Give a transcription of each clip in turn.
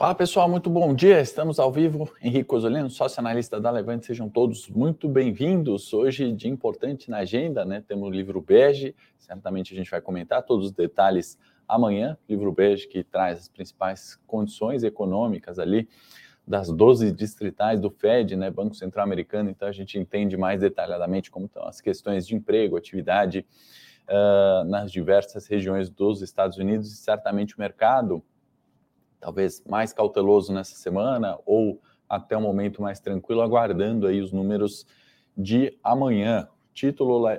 Fala pessoal, muito bom dia. Estamos ao vivo. Henrique Osolino, sócio analista da Levante. Sejam todos muito bem-vindos. Hoje, dia importante na agenda, né? Temos o livro Bege. Certamente a gente vai comentar todos os detalhes amanhã. Livro Bege que traz as principais condições econômicas ali das 12 distritais do Fed, né? Banco Central Americano. Então a gente entende mais detalhadamente como estão as questões de emprego, atividade uh, nas diversas regiões dos Estados Unidos e certamente o mercado talvez mais cauteloso nessa semana ou até um momento mais tranquilo, aguardando aí os números de amanhã. Título uh,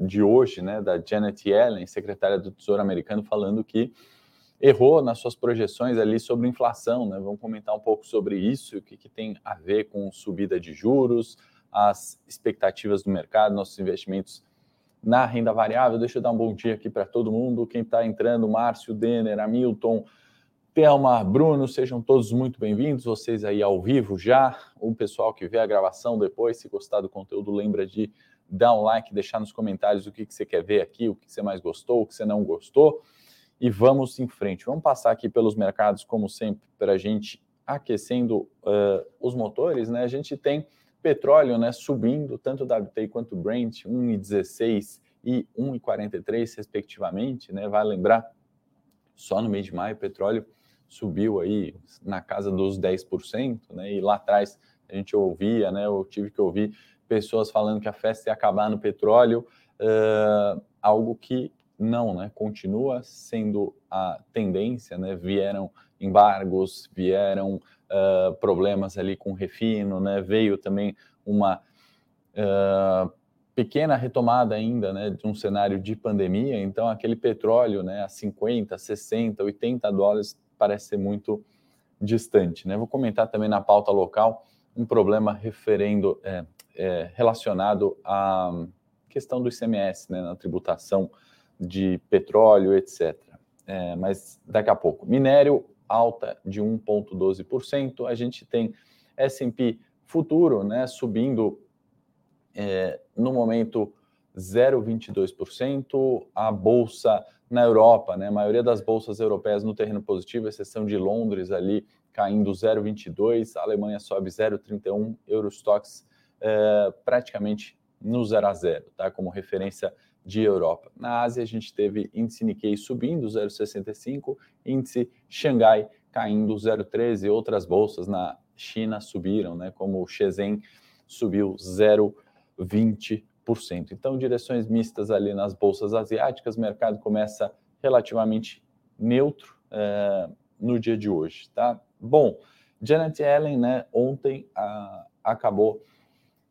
de hoje, né, da Janet Yellen, secretária do Tesouro americano, falando que errou nas suas projeções ali sobre inflação, né? Vamos comentar um pouco sobre isso, o que, que tem a ver com subida de juros, as expectativas do mercado, nossos investimentos na renda variável. Deixa eu dar um bom dia aqui para todo mundo. Quem está entrando, Márcio, Denner, Hamilton, Thelma, Bruno, sejam todos muito bem-vindos. Vocês aí ao vivo já, o pessoal que vê a gravação depois, se gostar do conteúdo, lembra de dar um like, deixar nos comentários o que, que você quer ver aqui, o que você mais gostou, o que você não gostou. E vamos em frente. Vamos passar aqui pelos mercados, como sempre, para a gente aquecendo uh, os motores. Né? A gente tem petróleo né, subindo, tanto WTI quanto Brent, 1,16 e 1,43, respectivamente. Né? Vai lembrar, só no mês de maio, petróleo subiu aí na casa dos 10%, né? E lá atrás a gente ouvia, né? Eu tive que ouvir pessoas falando que a festa ia acabar no petróleo, uh, algo que não, né? Continua sendo a tendência, né? Vieram embargos, vieram uh, problemas ali com refino, né? Veio também uma uh, pequena retomada ainda, né? De um cenário de pandemia. Então, aquele petróleo, né? A 50, 60, 80 dólares parece ser muito distante. Né? Vou comentar também na pauta local um problema referendo, é, é, relacionado à questão do ICMS, né, na tributação de petróleo, etc. É, mas daqui a pouco. Minério alta de 1,12%. A gente tem S&P futuro né, subindo é, no momento 0,22%. A bolsa na Europa, né? A maioria das bolsas europeias no terreno positivo, exceção de Londres ali caindo 0,22, a Alemanha sobe 0,31, Eurostox é, praticamente no 0 a 0, tá? Como referência de Europa. Na Ásia a gente teve índice Nikkei subindo 0,65, índice Xangai caindo 0,13, outras bolsas na China subiram, né? Como o Shenzhen subiu 0,20 então, direções mistas ali nas bolsas asiáticas, o mercado começa relativamente neutro é, no dia de hoje, tá? Bom, Janet Yellen, né, ontem a, acabou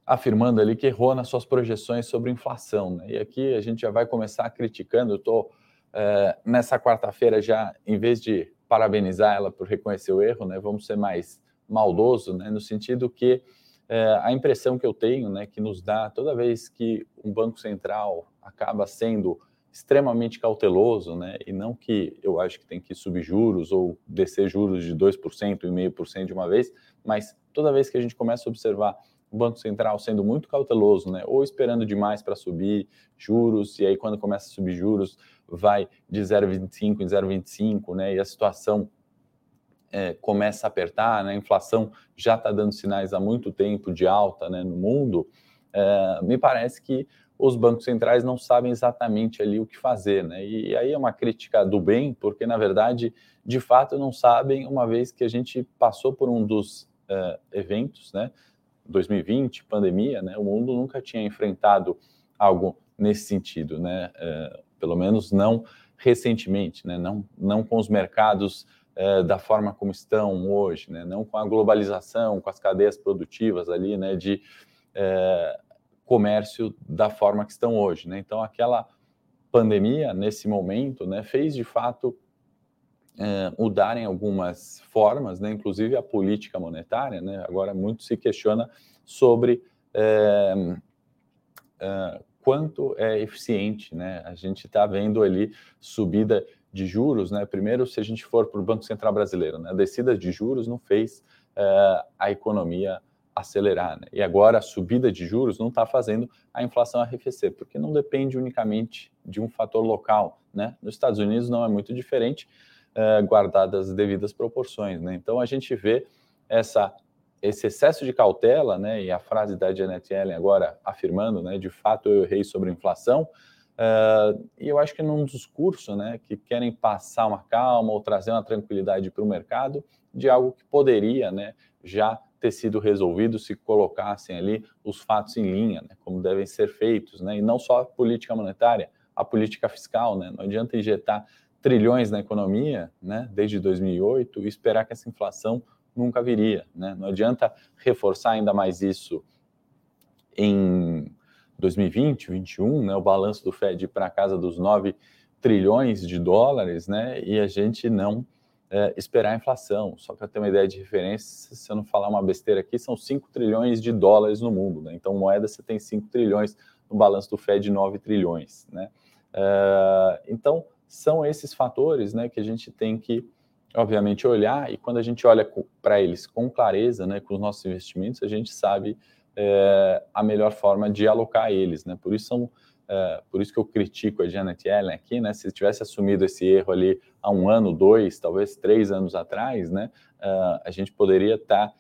afirmando ali que errou nas suas projeções sobre inflação, né? E aqui a gente já vai começar criticando, eu estou é, nessa quarta-feira já, em vez de parabenizar ela por reconhecer o erro, né, vamos ser mais maldoso, né, no sentido que é, a impressão que eu tenho, né, que nos dá toda vez que um banco central acaba sendo extremamente cauteloso, né, e não que eu acho que tem que subir juros ou descer juros de 2% e 0,5% de uma vez, mas toda vez que a gente começa a observar o Banco Central sendo muito cauteloso, né, ou esperando demais para subir juros, e aí quando começa a subir juros vai de 0,25 em 0,25, né, e a situação é, começa a apertar, né, a inflação já está dando sinais há muito tempo de alta né, no mundo, é, me parece que os bancos centrais não sabem exatamente ali o que fazer, né? E aí é uma crítica do bem, porque na verdade, de fato, não sabem, uma vez que a gente passou por um dos é, eventos, né? 2020, pandemia, né? O mundo nunca tinha enfrentado algo nesse sentido, né? É, pelo menos não recentemente, né? Não, não com os mercados é, da forma como estão hoje, né? não com a globalização, com as cadeias produtivas ali, né, de é, comércio da forma que estão hoje. Né? Então, aquela pandemia, nesse momento, né, fez de fato é, mudarem algumas formas, né, inclusive a política monetária. Né? Agora, muito se questiona sobre é, é, quanto é eficiente. Né? A gente está vendo ali subida de juros, né? Primeiro, se a gente for para o Banco Central Brasileiro, né? A descida de juros não fez uh, a economia acelerar, né? E agora a subida de juros não está fazendo a inflação arrefecer, porque não depende unicamente de um fator local, né? Nos Estados Unidos não é muito diferente. uh, guardadas as devidas proporções. Né? Então a gente vê essa, esse excesso de cautela, né, e a frase da Janet Yellen agora afirmando, né, de fato eu errei sobre a inflação, uh, e eu acho que num discurso né, que querem passar uma calma ou trazer uma tranquilidade para o mercado de algo que poderia né, já ter sido resolvido se colocassem ali os fatos em linha, né, como devem ser feitos, né, e não só a política monetária, a política fiscal, né, não adianta injetar trilhões na economia, né, desde 2008 e esperar que essa inflação nunca viria, né, não adianta reforçar ainda mais isso em 2020, 2021, né, o balanço do Fed para casa dos 9 trilhões de dólares, né, e a gente não é, esperar a inflação. Só para ter uma ideia de referência, se eu não falar uma besteira aqui, são 5 trilhões de dólares no mundo. Né? Então, moeda você tem 5 trilhões, no balanço do Fed, 9 trilhões. Né? É, então, são esses fatores né, que a gente tem que, obviamente, olhar, e quando a gente olha para eles com clareza, né, com os nossos investimentos, a gente sabe é, a melhor forma de alocar eles. Né? Por isso são Uh, por isso que eu critico a Janet Yellen aqui, né? Se tivesse assumido esse erro ali há um ano, dois, talvez três anos atrás, né? Uh, a gente poderia estar tá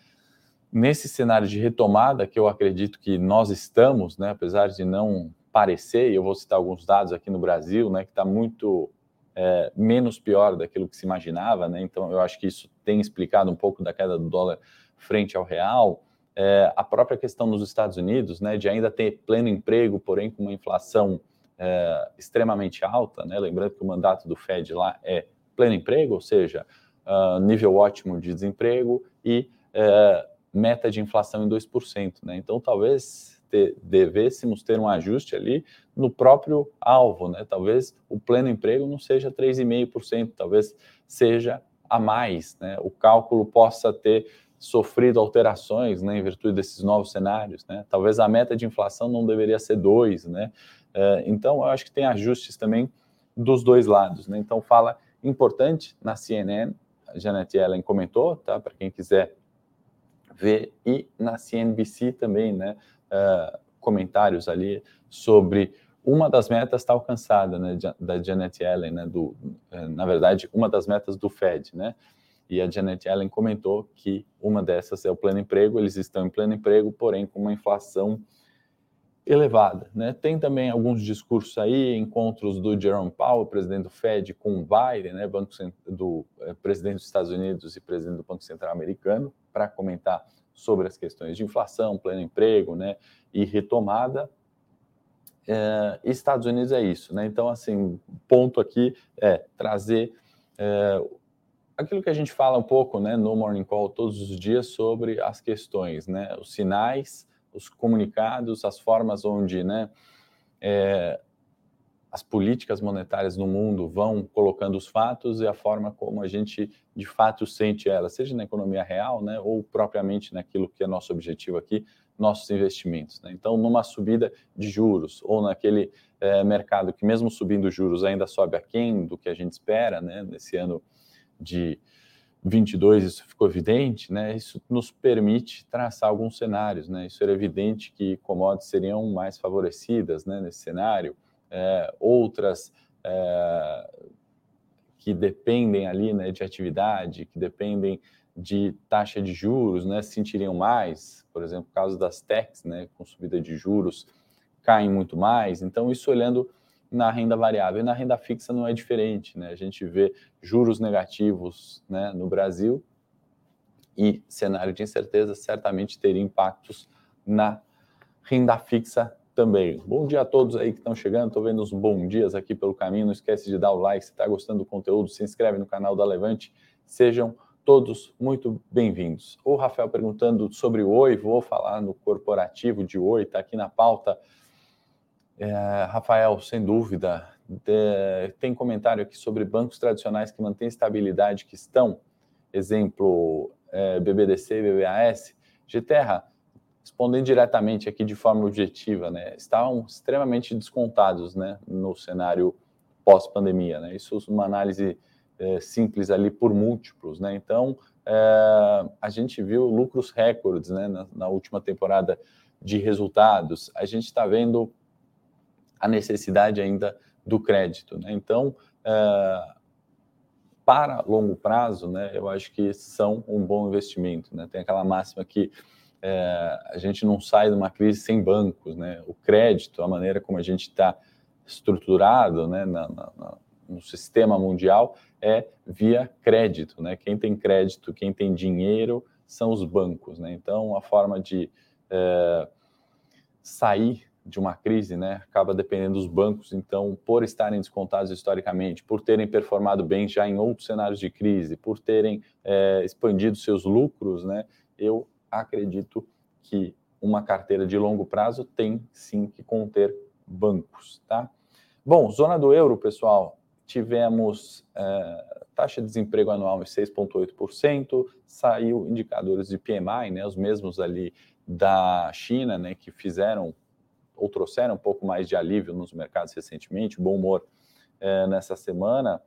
nesse cenário de retomada que eu acredito que nós estamos, né? Apesar de não parecer, e eu vou citar alguns dados aqui no Brasil, né? Que está muito é, menos pior daquilo que se imaginava, né? Então eu acho que isso tem explicado um pouco da queda do dólar frente ao real é, a própria questão nos Estados Unidos, né, de ainda ter pleno emprego, porém com uma inflação é, extremamente alta, né, lembrando que o mandato do Fed lá é pleno emprego, ou seja, uh, nível ótimo de desemprego e é, meta de inflação em 2%. Né, então, talvez ter, devêssemos ter um ajuste ali no próprio alvo, né, talvez o pleno emprego não seja 3,5%, talvez seja a mais, né, o cálculo possa ter sofrido alterações né, em virtude desses novos cenários. Né? Talvez a meta de inflação não deveria ser 2. Né? É, então, eu acho que tem ajustes também dos dois lados. Né? Então, fala importante na CNN, a Janet Yellen comentou, tá? para quem quiser ver, e na CNBC também, né? Uh, comentários ali sobre uma das metas está alcançada, né, da Janet Yellen, né, do, é, na verdade, uma das metas do Fed, né, e a Janet Yellen comentou que uma dessas é o pleno emprego, eles estão em pleno emprego, porém com uma inflação elevada. Né? Tem também alguns discursos aí, encontros do Jerome Powell, presidente do Fed, com o Biden, né, banco do é, presidente dos Estados Unidos e presidente do Banco Central Americano, para comentar sobre as questões de inflação, pleno emprego, né, e retomada. É, Estados Unidos é isso, né? Então, assim, ponto aqui é trazer é, aquilo que a gente fala um pouco né, no Morning Call todos os dias sobre as questões, né, os sinais, os comunicados, as formas onde né, é, as políticas monetárias no mundo vão colocando os fatos e a forma como a gente de fato sente ela, seja na economia real né, ou propriamente naquilo que é nosso objetivo aqui, nossos investimentos. Né? Então, numa subida de juros ou naquele é, mercado que mesmo subindo juros ainda sobe aquém do que a gente espera, né, nesse ano de 22 isso ficou evidente, né? Isso nos permite traçar alguns cenários, né? Isso era evidente que commodities seriam mais favorecidas, né? Nesse cenário, é, outras é, que dependem ali, né? De atividade, que dependem de taxa de juros, né? Sentiriam mais, por exemplo, caso das techs, né? Com subida de juros caem muito mais. Então isso olhando na renda variável. E na renda fixa não é diferente, né? A gente vê juros negativos né, no Brasil e cenário de incerteza certamente teria impactos na renda fixa também. Bom dia a todos aí que estão chegando, estou vendo os bons dias aqui pelo caminho, não esquece de dar o like se está gostando do conteúdo, se inscreve no canal da Levante, sejam todos muito bem-vindos. O Rafael perguntando sobre o Oi, vou falar no corporativo de Oi, está aqui na pauta, é, Rafael, sem dúvida, de, tem comentário aqui sobre bancos tradicionais que mantêm estabilidade, que estão, exemplo, é, BBDC, BBAS, GTerra, respondendo diretamente aqui de forma objetiva, né, estavam extremamente descontados né, no cenário pós-pandemia. Né, isso uma análise é, simples ali por múltiplos. Né, então, é, a gente viu lucros recordes né, na, na última temporada de resultados. A gente está vendo a necessidade ainda do crédito. Né? Então, uh, para longo prazo, né, eu acho que são um bom investimento. Né? Tem aquela máxima que é, a gente não sai de uma crise sem bancos, né? O crédito, a maneira como a gente está estruturado, né, na, na, no sistema mundial é via crédito, né? Quem tem crédito, quem tem dinheiro são os bancos, né? Então a forma de é, sair de uma crise, né, acaba dependendo dos bancos. Então, por estarem descontados historicamente, por terem performado bem já em outros cenários de crise, por terem é, expandido seus lucros, né, eu acredito que uma carteira de longo prazo tem sim que conter bancos, tá? Bom, zona do euro, pessoal, tivemos é, taxa de desemprego anual em 6,8%, saiu indicadores de PMI, né, os mesmos ali da China, né, que fizeram ou trouxeram um pouco mais de alívio nos mercados recentemente, bom humor é, nessa semana,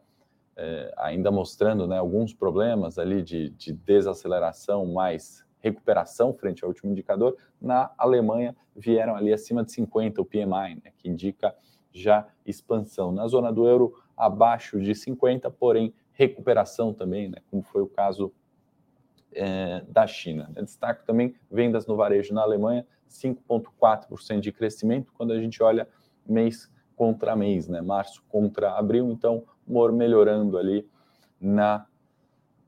é, ainda mostrando né, alguns problemas ali de, de desaceleração mais recuperação frente ao último indicador, na Alemanha vieram ali acima de 50 o PMI, né, que indica já expansão. Na zona do euro, abaixo de 50, porém recuperação também, né, como foi o caso é, da China. Eu destaco também vendas no varejo na Alemanha, 5,4% de crescimento, quando a gente olha mês contra mês, né, março contra abril, então melhorando ali na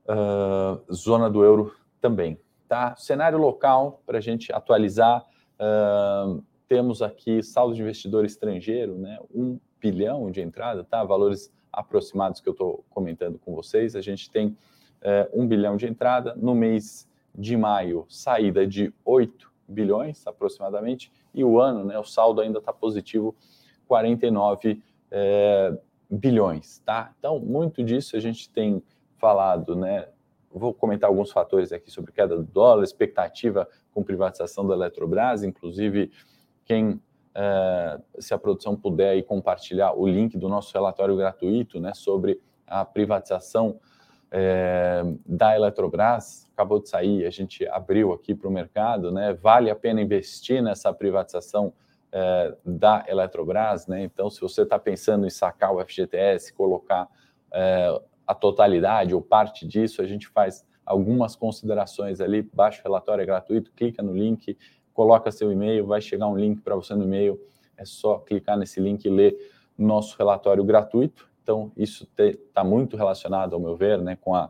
uh, zona do euro também. Tá? Cenário local, para a gente atualizar, uh, temos aqui saldo de investidor estrangeiro, né? um bilhão de entrada, tá? valores aproximados que eu estou comentando com vocês. A gente tem uh, um bilhão de entrada, no mês de maio, saída de 8 bilhões aproximadamente, e o ano, né, o saldo ainda está positivo, 49 é, bilhões, tá? Então, muito disso a gente tem falado, né, Vou comentar alguns fatores aqui sobre queda do dólar, expectativa com privatização da Eletrobras, inclusive quem, é, se a produção puder compartilhar o link do nosso relatório gratuito, né, sobre a privatização é, da Eletrobras, acabou de sair, a gente abriu aqui para o mercado, né, vale a pena investir nessa privatização é, da Eletrobras, né, então se você está pensando em sacar o FGTS, colocar é, a totalidade ou parte disso, a gente faz algumas considerações ali, baixa o relatório, é gratuito, clica no link, coloca seu e-mail, vai chegar um link para você no e-mail, é só clicar nesse link e ler nosso relatório gratuito. Então, isso está muito relacionado, ao meu ver, né, com a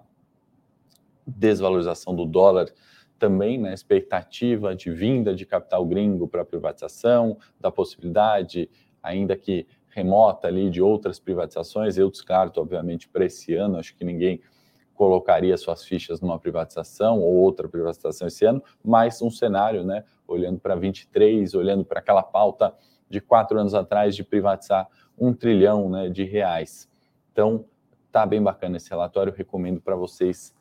desvalorização do dólar também, né, expectativa de vinda de capital gringo para privatização, da possibilidade, ainda que remota ali de outras privatizações. Eu descarto, obviamente, para esse ano, acho que ninguém colocaria suas fichas numa privatização ou outra privatização esse ano, mas um cenário, né, olhando para 23, olhando para aquela pauta de quatro anos atrás de privatizar um trilhão né, de reais. Então, tá bem bacana esse relatório, recomendo para vocês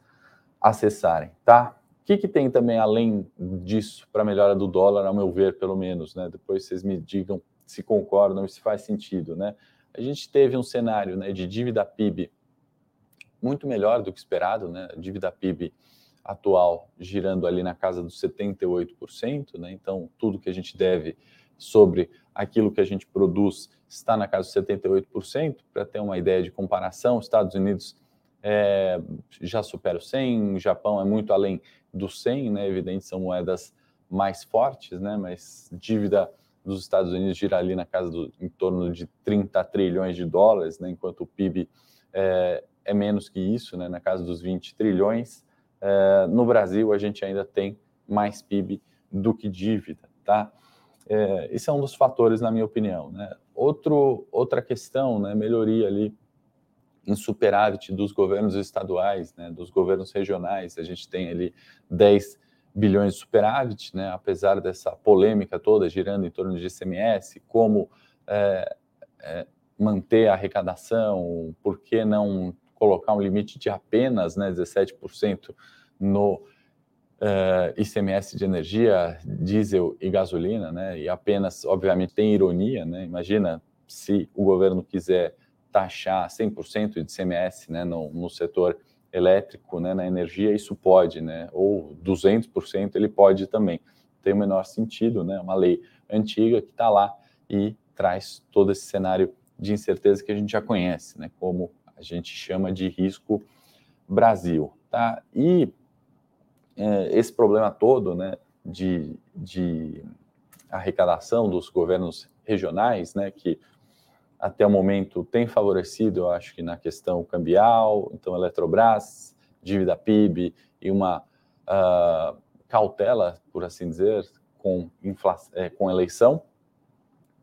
acessarem, tá? O que, que tem também além disso para melhora do dólar, ao meu ver, pelo menos, né? Depois vocês me digam se concordam se faz sentido, né? A gente teve um cenário né, de dívida PIB muito melhor do que esperado, né? A dívida PIB atual girando ali na casa dos 78%, né? Então, tudo que a gente deve sobre aquilo que a gente produz está na casa dos 78%. Para ter uma ideia de comparação, Estados Unidos é, já supera o 100, Japão é muito além do 100, né? Evidente, são moedas mais fortes, né? Mas dívida dos Estados Unidos gira ali na casa do em torno de 30 trilhões de dólares, né, enquanto o PIB é, é, menos que isso, né, na casa dos 20 trilhões. É, no Brasil, a gente ainda tem mais PIB do que dívida, tá? É, esse é um dos fatores, na minha opinião. Né? Outro, outra questão, né, melhoria ali em superávit dos governos estaduais, né, dos governos regionais. A gente tem ali 10 bilhões de superávit, né, apesar dessa polêmica toda girando em torno de ICMS, como é, é, manter a arrecadação, por que não colocar um limite de apenas né, 17% no é, ICMS de energia, diesel e gasolina, né, e apenas, obviamente, tem ironia, né, imagina se o governo quiser taxar 100% de ICMS né, no, no setor elétrico, né, na energia, isso pode, né, ou 200% ele pode também. Tem o menor sentido, né, uma lei antiga que está lá e traz todo esse cenário de incerteza que a gente já conhece, né, como gente chama de risco Brasil, tá? E é, esse problema todo, né, de, de arrecadação dos governos regionais, né, que até o momento tem favorecido, eu acho que na questão cambial, então Eletrobras, dívida PIB e uma uh, cautela, por assim dizer, com, é, com eleição.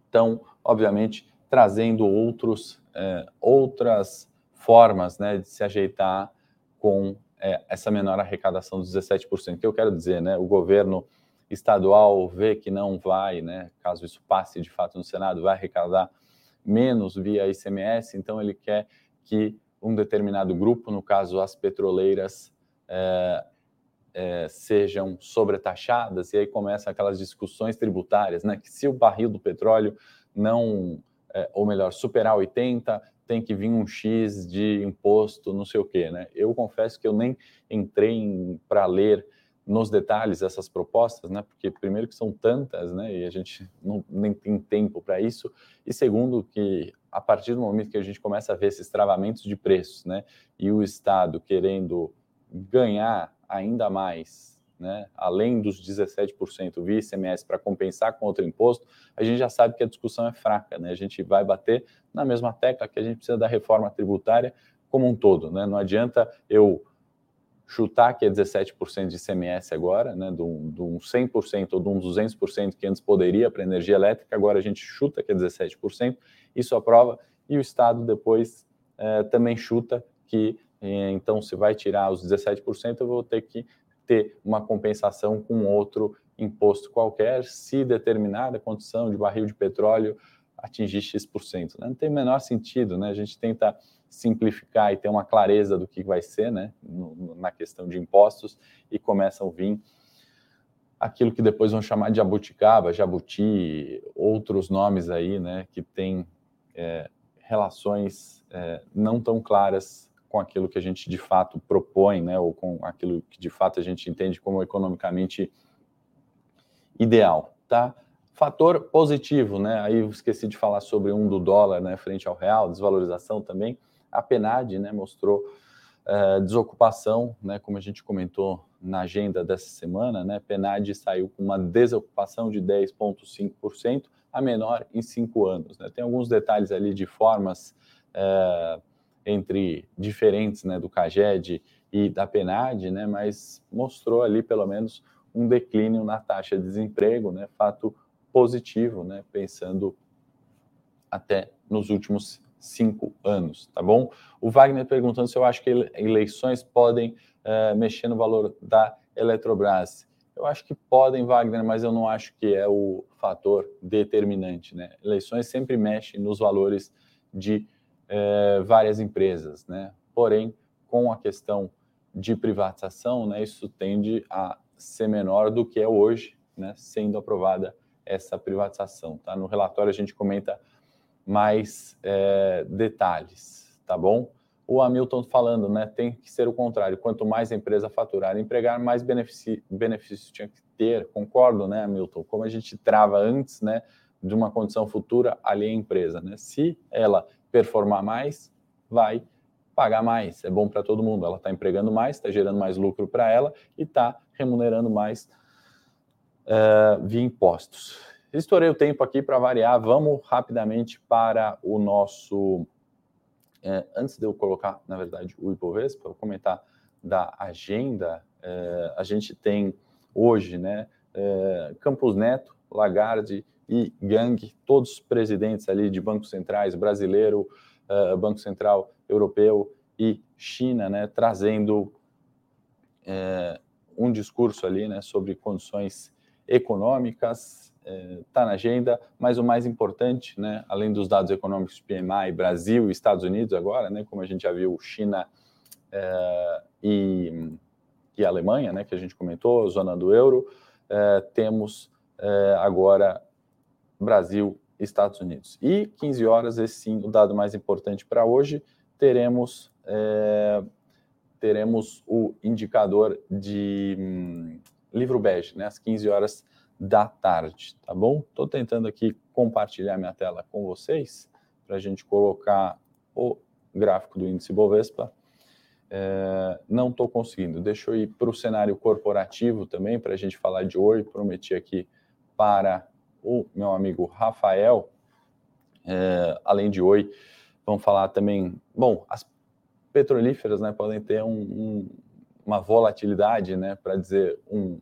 Então, obviamente, trazendo outros, é, outras formas né, de se ajeitar com é, essa menor arrecadação dos 17%. Que eu quero dizer, né, o governo estadual vê que não vai, né, caso isso passe de fato no Senado, vai arrecadar menos via ICMS, então ele quer que um determinado grupo, no caso as petroleiras, é, é, sejam sobretaxadas, e aí começam aquelas discussões tributárias, né? Que se o barril do petróleo não, é, ou melhor, superar 80, tem que vir um X de imposto, não sei o quê, né? Eu confesso que eu nem entrei para ler nos detalhes essas propostas, né? Porque primeiro que são tantas, né? E a gente não nem tem tempo para isso. E segundo que a partir do momento que a gente começa a ver esses travamentos de preços, né? E o Estado querendo ganhar ainda mais, né? Além dos 17% via ICMS para compensar com outro imposto, a gente já sabe que a discussão é fraca, né? A gente vai bater na mesma tecla que a gente precisa da reforma tributária como um todo, né? Não adianta eu chutar que é 17% de ICMS agora, né, de um, de um 100% ou de um 200% que antes poderia para energia elétrica, agora a gente chuta que é 17%, isso aprova, e o Estado depois é, também chuta que, é, então, se vai tirar os 17%, eu vou ter que ter uma compensação com outro imposto qualquer, se determinada condição de barril de petróleo atingir X%. Né? Não tem o menor sentido, né? A gente tenta simplificar e ter uma clareza do que vai ser, né, na questão de impostos, e começam a vir aquilo que depois vão chamar de jabuticaba, jabuti, outros nomes aí, né, que tem é, relações é, não tão claras com aquilo que a gente de fato propõe, né, ou com aquilo que de fato a gente entende como economicamente ideal, tá? Fator positivo, né? Aí eu esqueci de falar sobre um do dólar, né, frente ao real, desvalorização também a PNAD né, mostrou uh, desocupação, né, como a gente comentou na agenda dessa semana, né, PNAD saiu com uma desocupação de 10,5%, a menor em cinco anos. Né. Tem alguns detalhes ali de formas uh, entre diferentes né, do CAGED e da PNAD, né, mas mostrou ali pelo menos um declínio na taxa de desemprego, né, fato positivo, né, pensando até nos últimos cinco anos, tá bom? O Wagner perguntando se eu acho que eleições podem uh, mexer no valor da Eletrobras. Eu acho que podem, Wagner, mas eu não acho que é o fator determinante, né? Eleições sempre mexem nos valores de uh, várias empresas, né? Porém, com a questão de privatização, né, isso tende a ser menor do que é hoje, né, sendo aprovada essa privatização. Tá? No relatório a gente comenta mais é, detalhes, tá bom? O Hamilton falando, né? Tem que ser o contrário. Quanto mais a empresa faturar e empregar, mais benefício, benefício tinha que ter. Concordo, né, Hamilton? Como a gente trava antes, né, de uma condição futura ali a empresa, né? Se ela performar mais, vai pagar mais. É bom para todo mundo. Ela está empregando mais, está gerando mais lucro para ela e está remunerando mais uh, via impostos. Estourei o tempo aqui para variar. Vamos rapidamente para o nosso. É, antes de eu colocar, na verdade, o Ibovespa, eu comentar da agenda. É, a gente tem hoje, né, Campos Neto, Lagarde e Gang, todos presidentes ali de bancos centrais brasileiro, é, Banco Central Europeu e China, né, trazendo é, um discurso ali, né, sobre condições econômicas, está é, na agenda, mas o mais importante, né, além dos dados econômicos PMI, Brasil e Estados Unidos agora, né, como a gente já viu, China e, e Alemanha, né, que a gente comentou, zona do euro, temos agora Brasil Estados Unidos. E 15 horas, esse sim, o dado mais importante para hoje, teremos, é, teremos o indicador de hum, livro bege, né, às 15 horas da tarde, tá bom? Estou tentando aqui compartilhar minha tela com vocês para a gente colocar o gráfico do índice Bovespa. É, não estou conseguindo. Deixa eu ir para o cenário corporativo também, para a gente falar de Oi. Prometi aqui para o meu amigo Rafael, é, além de Oi, vamos falar também. Bom, as petrolíferas né, podem ter um, um, uma volatilidade, né, para dizer um,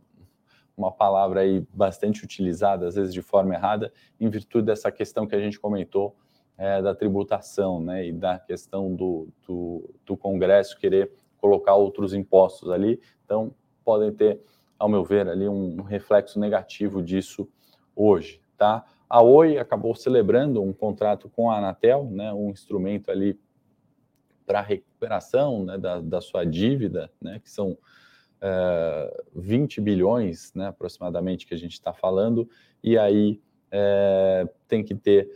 uma palavra aí bastante utilizada, às vezes de forma errada, em virtude dessa questão que a gente comentou é, da tributação, né, e da questão do, do, do Congresso querer colocar outros impostos ali. Então, podem ter, ao meu ver, ali um reflexo negativo disso hoje, tá? A Oi acabou celebrando um contrato com a Anatel, né, um instrumento ali para recuperação né, da, da sua dívida, né, que são 20 eh, bilhões, né, aproximadamente, que a gente está falando, e aí é, tem que ter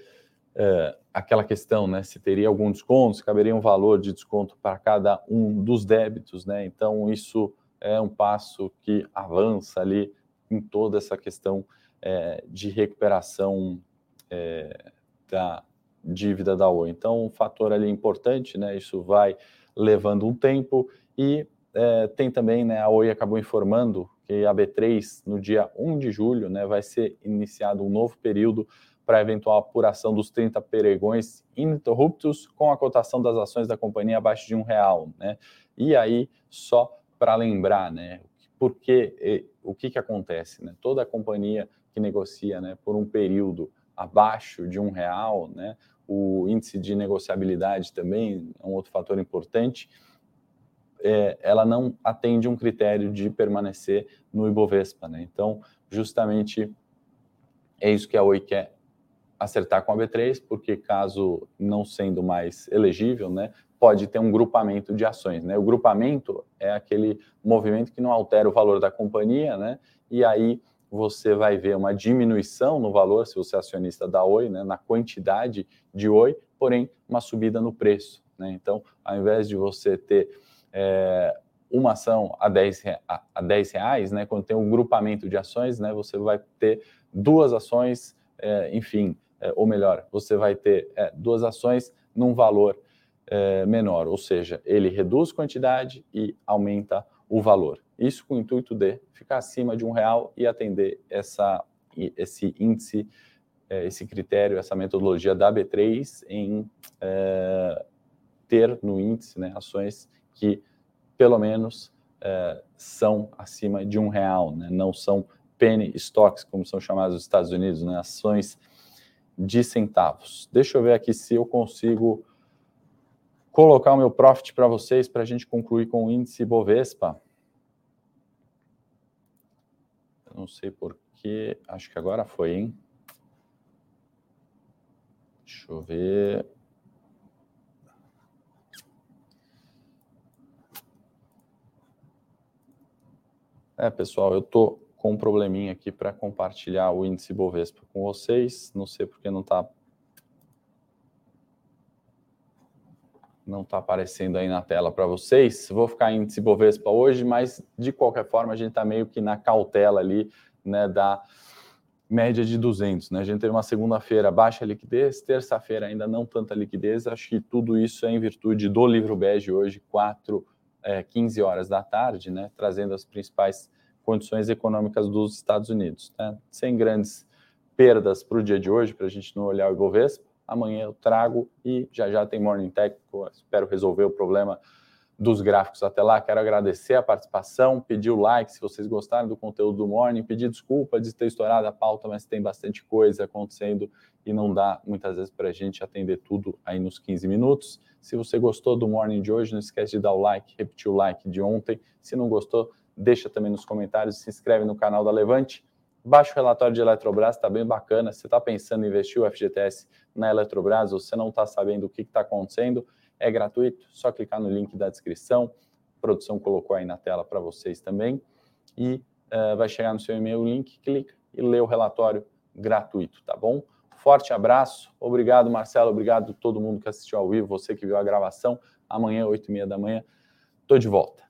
é, aquela questão, né, se teria algum desconto, se caberia um valor de desconto para cada um dos débitos, né, então isso é um passo que avança ali em toda essa questão é, de recuperação da dívida da Oi. Então, um fator ali importante, né, isso vai levando um tempo e é, tem também, né, a Oi acabou informando que a B3, no dia 1 de julho, né, vai ser iniciado um novo período para eventual apuração dos 30 peregões ininterruptos com a cotação das ações da companhia abaixo de um real. Né? E aí, só para lembrar, né, porque o que, que acontece? Né? Toda companhia que negocia né, por um período abaixo de um real, né, o índice de negociabilidade também é um outro fator importante é, ela não atende um critério de permanecer no Ibovespa. Né? Então, justamente é isso que a Oi quer acertar com a B3, porque caso não sendo mais elegível, né, pode ter um grupamento de ações. Né? O grupamento é aquele movimento que não altera o valor da companhia, né? e aí você vai ver uma diminuição no valor, se você é acionista da Oi, né, na quantidade de Oi, porém uma subida no preço. Né? Então, ao invés de você ter é, uma ação a 10, a 10 reais, né, quando tem um grupamento de ações, né, você vai ter duas ações, é, enfim, é, ou melhor, você vai ter duas ações num valor menor, ou seja, ele reduz quantidade e aumenta o valor. Isso com o intuito de ficar acima de um real e atender essa, esse índice, é, esse critério, essa metodologia da B3 em ter no índice né, ações que pelo menos é, são acima de um real, né? não são penny stocks, como são chamados nos Estados Unidos, né? ações de centavos. Deixa eu ver aqui se eu consigo colocar o meu profit para vocês para a gente concluir com o índice Bovespa. Eu não sei porquê, acho que agora foi, hein? Deixa eu ver. É, pessoal, eu tô com um probleminha aqui para compartilhar o índice Bovespa com vocês. Não sei porque não está não está aparecendo aí na tela para vocês. Vou ficar em Bovespa hoje, mas de qualquer forma a gente está meio que na cautela ali, né, da média de 200, né? A gente teve uma segunda-feira baixa liquidez, terça-feira ainda não tanta liquidez. Acho que tudo isso é em virtude do livro bege hoje, 4 é, 15 horas da tarde, né, trazendo as principais condições econômicas dos Estados Unidos. Né? Sem grandes perdas para o dia de hoje, para a gente não olhar o Ibovespa. Amanhã eu trago e já já tem Morning Tech. Espero resolver o problema dos gráficos até lá. Quero agradecer a participação, pedir o like se vocês gostaram do conteúdo do Morning, pedir desculpa de ter estourado a pauta, mas tem bastante coisa acontecendo e não dá muitas vezes para a gente atender tudo aí nos 15 minutos. Se você gostou do Morning de hoje, não esquece de dar o like, repetir o like de ontem. Se não gostou, deixa também nos comentários, se inscreve no canal da Levante. Baixa o relatório de Eletrobras, está bem bacana. Se você está pensando em investir o FGTS na Eletrobras, ou você não está sabendo o que está acontecendo, é gratuito, só clicar no link da descrição. A produção colocou aí na tela para vocês também. E uh, vai chegar no seu e-mail o link, clica e lê o relatório gratuito, tá bom? Forte abraço, obrigado Marcelo, obrigado todo mundo que assistiu ao vivo, você que viu a gravação. Amanhã, 8 e meia da manhã, estou de volta.